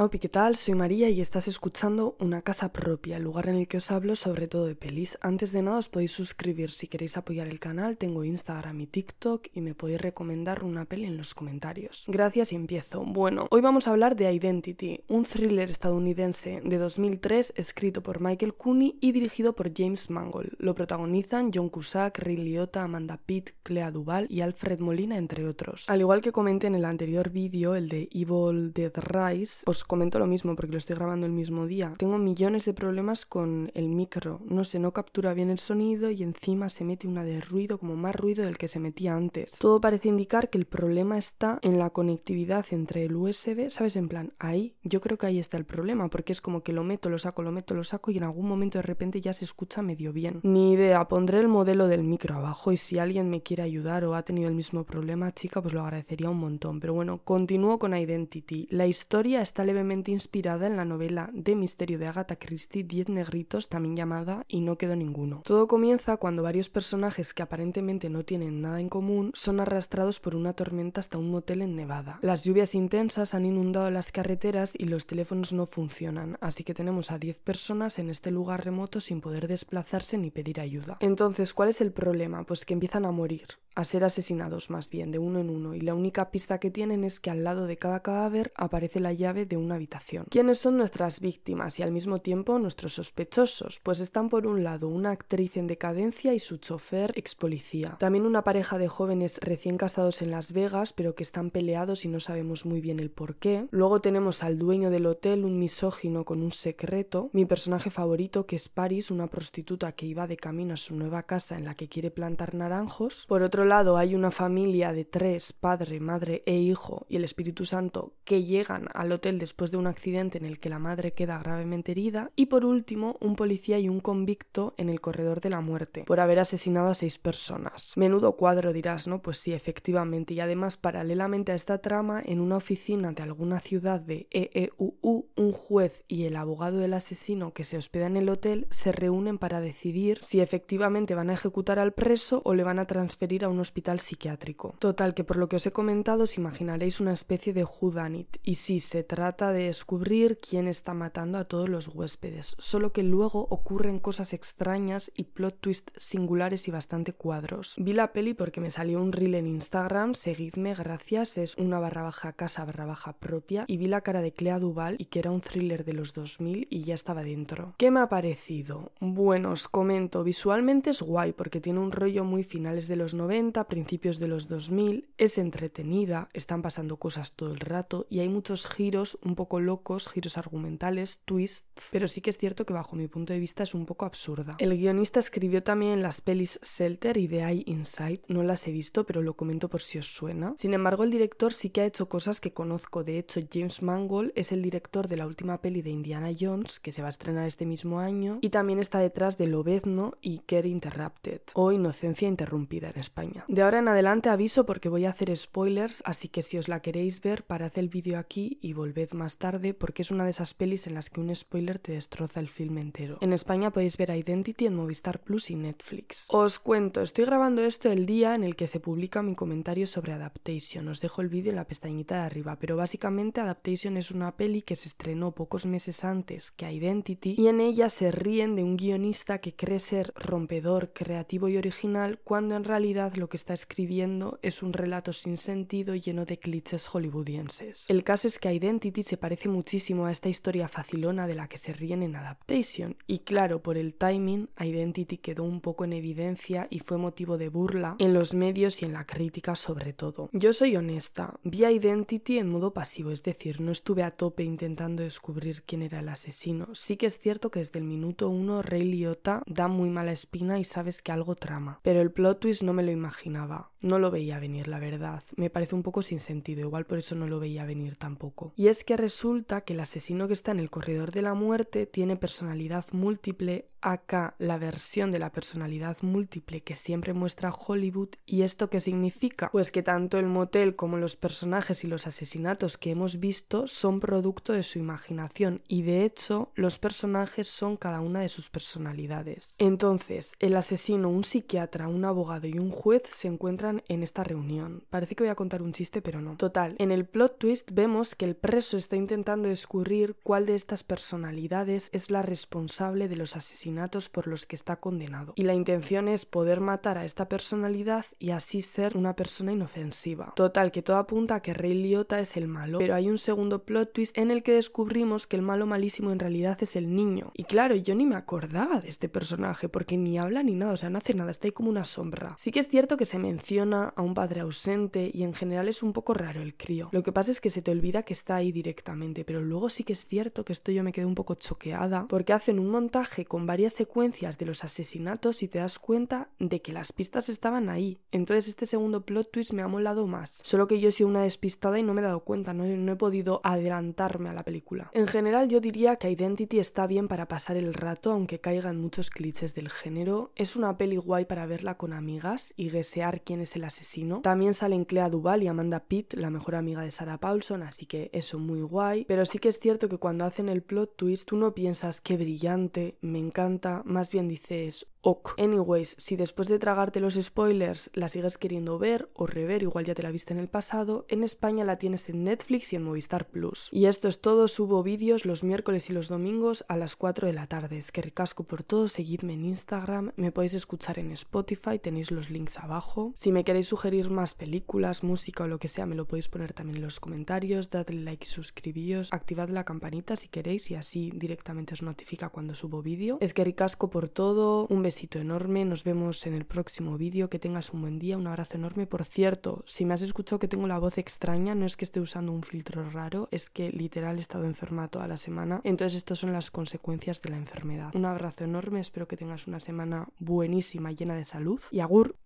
Hola, ¿qué tal? Soy María y estás escuchando Una Casa Propia, el lugar en el que os hablo sobre todo de pelis. Antes de nada os podéis suscribir si queréis apoyar el canal, tengo Instagram y TikTok y me podéis recomendar una peli en los comentarios. Gracias y empiezo. Bueno, hoy vamos a hablar de Identity, un thriller estadounidense de 2003 escrito por Michael Cooney y dirigido por James Mangold. Lo protagonizan John Cusack, Ray Liotta, Amanda Pitt, Clea Duval y Alfred Molina, entre otros. Al igual que comenté en el anterior vídeo, el de Evil Dead Rise, os comento lo mismo porque lo estoy grabando el mismo día. Tengo millones de problemas con el micro. No sé, no captura bien el sonido y encima se mete una de ruido, como más ruido del que se metía antes. Todo parece indicar que el problema está en la conectividad entre el USB, ¿sabes? En plan, ahí, yo creo que ahí está el problema, porque es como que lo meto, lo saco, lo meto, lo saco y en algún momento de repente ya se escucha medio bien. Ni idea, pondré el modelo del micro abajo y si alguien me quiere ayudar o ha tenido el mismo problema, chica, pues lo agradecería un montón. Pero bueno, continúo con Identity. La historia está levemente inspirada en la novela de misterio de Agatha Christie, Diez negritos, también llamada Y no quedó ninguno. Todo comienza cuando varios personajes que aparentemente no tienen nada en común son arrastrados por una tormenta hasta un motel en Nevada. Las lluvias intensas han inundado las carreteras y los teléfonos no funcionan, así que tenemos a 10 personas en este lugar remoto sin poder desplazarse ni pedir ayuda. Entonces, ¿cuál es el problema? Pues que empiezan a morir a ser asesinados más bien, de uno en uno, y la única pista que tienen es que al lado de cada cadáver aparece la llave de una habitación. ¿Quiénes son nuestras víctimas y al mismo tiempo nuestros sospechosos? Pues están por un lado una actriz en decadencia y su chofer ex policía. También una pareja de jóvenes recién casados en Las Vegas, pero que están peleados y no sabemos muy bien el por qué. Luego tenemos al dueño del hotel, un misógino con un secreto. Mi personaje favorito, que es Paris, una prostituta que iba de camino a su nueva casa en la que quiere plantar naranjos. Por otro lado hay una familia de tres, padre, madre e hijo y el Espíritu Santo que llegan al hotel después de un accidente en el que la madre queda gravemente herida y por último un policía y un convicto en el corredor de la muerte por haber asesinado a seis personas. Menudo cuadro dirás, ¿no? Pues sí, efectivamente. Y además paralelamente a esta trama, en una oficina de alguna ciudad de EEUU, un juez y el abogado del asesino que se hospeda en el hotel se reúnen para decidir si efectivamente van a ejecutar al preso o le van a transferir a un hospital psiquiátrico. Total, que por lo que os he comentado os imaginaréis una especie de whodunit, y sí, se trata de descubrir quién está matando a todos los huéspedes, solo que luego ocurren cosas extrañas y plot twists singulares y bastante cuadros. Vi la peli porque me salió un reel en Instagram, seguidme, gracias, es una barra baja casa barra baja propia, y vi la cara de Clea Duval y que era un thriller de los 2000 y ya estaba dentro. ¿Qué me ha parecido? Bueno, os comento, visualmente es guay porque tiene un rollo muy finales de los 90 principios de los 2000, es entretenida, están pasando cosas todo el rato y hay muchos giros un poco locos, giros argumentales, twists, pero sí que es cierto que bajo mi punto de vista es un poco absurda. El guionista escribió también las pelis Shelter y The Eye Inside, no las he visto, pero lo comento por si os suena. Sin embargo, el director sí que ha hecho cosas que conozco, de hecho James Mangold es el director de la última peli de Indiana Jones, que se va a estrenar este mismo año, y también está detrás de Lobezno y Care Interrupted, o Inocencia Interrumpida en España. De ahora en adelante aviso porque voy a hacer spoilers, así que si os la queréis ver, parad el vídeo aquí y volved más tarde porque es una de esas pelis en las que un spoiler te destroza el filme entero. En España podéis ver Identity en Movistar Plus y Netflix. Os cuento, estoy grabando esto el día en el que se publica mi comentario sobre Adaptation. Os dejo el vídeo en la pestañita de arriba, pero básicamente Adaptation es una peli que se estrenó pocos meses antes que Identity y en ella se ríen de un guionista que cree ser rompedor, creativo y original cuando en realidad lo que está escribiendo es un relato sin sentido lleno de clichés hollywoodienses. El caso es que Identity se parece muchísimo a esta historia facilona de la que se ríen en Adaptation, y claro, por el timing, Identity quedó un poco en evidencia y fue motivo de burla en los medios y en la crítica sobre todo. Yo soy honesta, vi Identity en modo pasivo, es decir, no estuve a tope intentando descubrir quién era el asesino. Sí que es cierto que desde el minuto uno Ray Liotta da muy mala espina y sabes que algo trama, pero el plot twist no me lo imaginaba. No lo veía venir, la verdad. Me parece un poco sin sentido, igual por eso no lo veía venir tampoco. Y es que resulta que el asesino que está en el corredor de la muerte tiene personalidad múltiple, acá la versión de la personalidad múltiple que siempre muestra Hollywood. ¿Y esto qué significa? Pues que tanto el motel como los personajes y los asesinatos que hemos visto son producto de su imaginación y de hecho los personajes son cada una de sus personalidades. Entonces, el asesino, un psiquiatra, un abogado y un juez se encuentran en esta reunión. Parece que voy a contar un chiste, pero no. Total, en el plot twist vemos que el preso está intentando descubrir cuál de estas personalidades es la responsable de los asesinatos por los que está condenado. Y la intención es poder matar a esta personalidad y así ser una persona inofensiva. Total, que todo apunta a que Ray Liotta es el malo, pero hay un segundo plot twist en el que descubrimos que el malo malísimo en realidad es el niño. Y claro, yo ni me acordaba de este personaje porque ni habla ni nada, o sea, no hace nada, está ahí como una sombra. Sí que es cierto que se menciona a un padre ausente y en general es un poco raro el crío. Lo que pasa es que se te olvida que está ahí directamente, pero luego sí que es cierto que esto yo me quedé un poco choqueada porque hacen un montaje con varias secuencias de los asesinatos y te das cuenta de que las pistas estaban ahí. Entonces este segundo plot twist me ha molado más. Solo que yo he sido una despistada y no me he dado cuenta, no, he podido adelantarme a la película. En general yo diría que Identity está bien para pasar el rato, aunque caigan muchos clichés del género. Es una peli guay para verla con amigas y guesear quién es el asesino. También salen Clea Duval y Amanda Pitt, la mejor amiga de Sarah Paulson, así que eso muy guay. Pero sí que es cierto que cuando hacen el plot twist tú no piensas qué brillante, me encanta, más bien dices ok. Anyways, si después de tragarte los spoilers la sigues queriendo ver o rever, igual ya te la viste en el pasado, en España la tienes en Netflix y en Movistar Plus. Y esto es todo, subo vídeos los miércoles y los domingos a las 4 de la tarde. Es que ricasco por todo, seguidme en Instagram, me podéis escuchar en Spotify, tenéis los links abajo. Si me queréis sugerir más películas, música o lo que sea, me lo podéis poner también en los comentarios, dadle like y suscribíos, activad la campanita si queréis y así directamente os notifica cuando subo vídeo. Es que ricasco por todo, un besito enorme, nos vemos en el próximo vídeo, que tengas un buen día, un abrazo enorme. Por cierto, si me has escuchado que tengo la voz extraña, no es que esté usando un filtro raro, es que literal he estado enferma toda la semana, entonces estas son las consecuencias de la enfermedad. Un abrazo enorme, espero que tengas una semana buenísima, llena de salud y agur.